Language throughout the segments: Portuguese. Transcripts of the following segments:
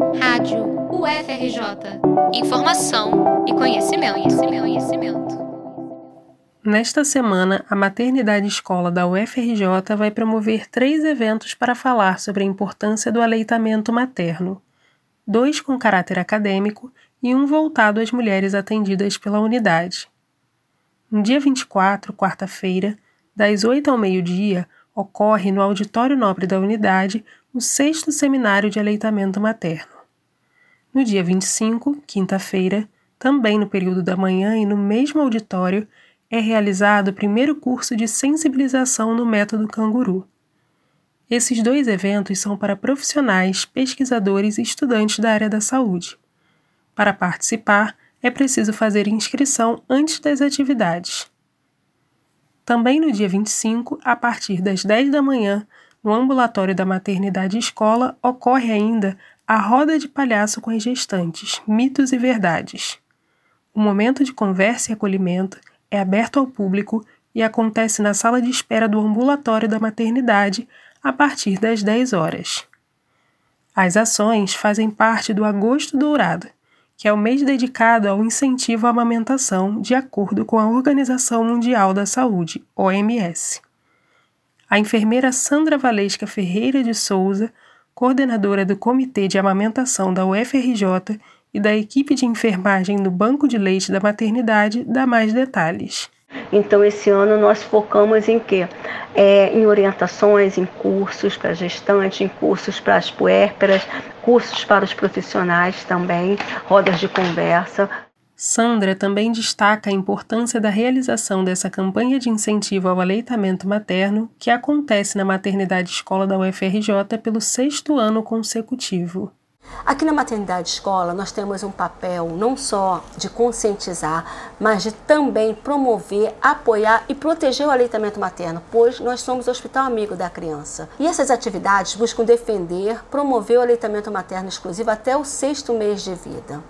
Rádio UFRJ. Informação e conhecimento, conhecimento, conhecimento. Nesta semana, a Maternidade Escola da UFRJ vai promover três eventos para falar sobre a importância do aleitamento materno: dois com caráter acadêmico e um voltado às mulheres atendidas pela unidade. No dia 24, quarta-feira, das 8 ao meio-dia, ocorre no Auditório Nobre da Unidade o sexto Seminário de Aleitamento Materno. No dia 25, quinta-feira, também no período da manhã e no mesmo auditório, é realizado o primeiro curso de sensibilização no método canguru. Esses dois eventos são para profissionais, pesquisadores e estudantes da área da saúde. Para participar, é preciso fazer inscrição antes das atividades. Também no dia 25, a partir das 10 da manhã, no ambulatório da maternidade escola, ocorre ainda a roda de palhaço com as gestantes, mitos e verdades. O momento de conversa e acolhimento é aberto ao público e acontece na sala de espera do ambulatório da maternidade a partir das 10 horas. As ações fazem parte do Agosto Dourado, que é o mês dedicado ao incentivo à amamentação, de acordo com a Organização Mundial da Saúde, OMS. A enfermeira Sandra Valesca Ferreira de Souza, coordenadora do Comitê de Amamentação da UFRJ e da equipe de enfermagem do Banco de Leite da Maternidade, dá mais detalhes. Então, esse ano nós focamos em quê? É, em orientações, em cursos para gestantes, em cursos para as puérperas, cursos para os profissionais também, rodas de conversa. Sandra também destaca a importância da realização dessa campanha de incentivo ao aleitamento materno, que acontece na maternidade escola da UFRJ pelo sexto ano consecutivo. Aqui na maternidade escola nós temos um papel não só de conscientizar, mas de também promover, apoiar e proteger o aleitamento materno, pois nós somos o hospital amigo da criança. E essas atividades buscam defender, promover o aleitamento materno exclusivo até o sexto mês de vida,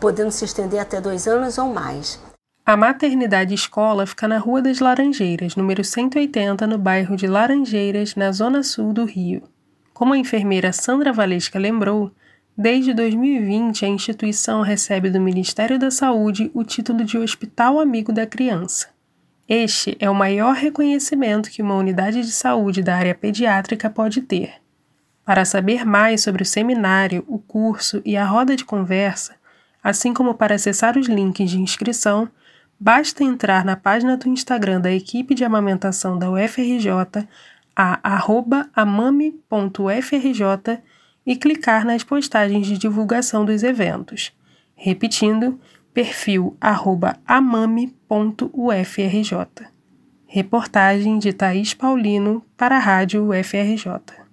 podendo se estender até dois anos ou mais. A maternidade escola fica na Rua das Laranjeiras, número 180, no bairro de Laranjeiras, na zona sul do Rio. Como a enfermeira Sandra Valesca lembrou, Desde 2020, a instituição recebe do Ministério da Saúde o título de Hospital Amigo da Criança. Este é o maior reconhecimento que uma unidade de saúde da área pediátrica pode ter. Para saber mais sobre o seminário, o curso e a roda de conversa, assim como para acessar os links de inscrição, basta entrar na página do Instagram da equipe de amamentação da UFRJ, a amame.ufrj e clicar nas postagens de divulgação dos eventos. Repetindo, perfil amame.ufrj. Reportagem de Thaís Paulino para a Rádio UFRJ.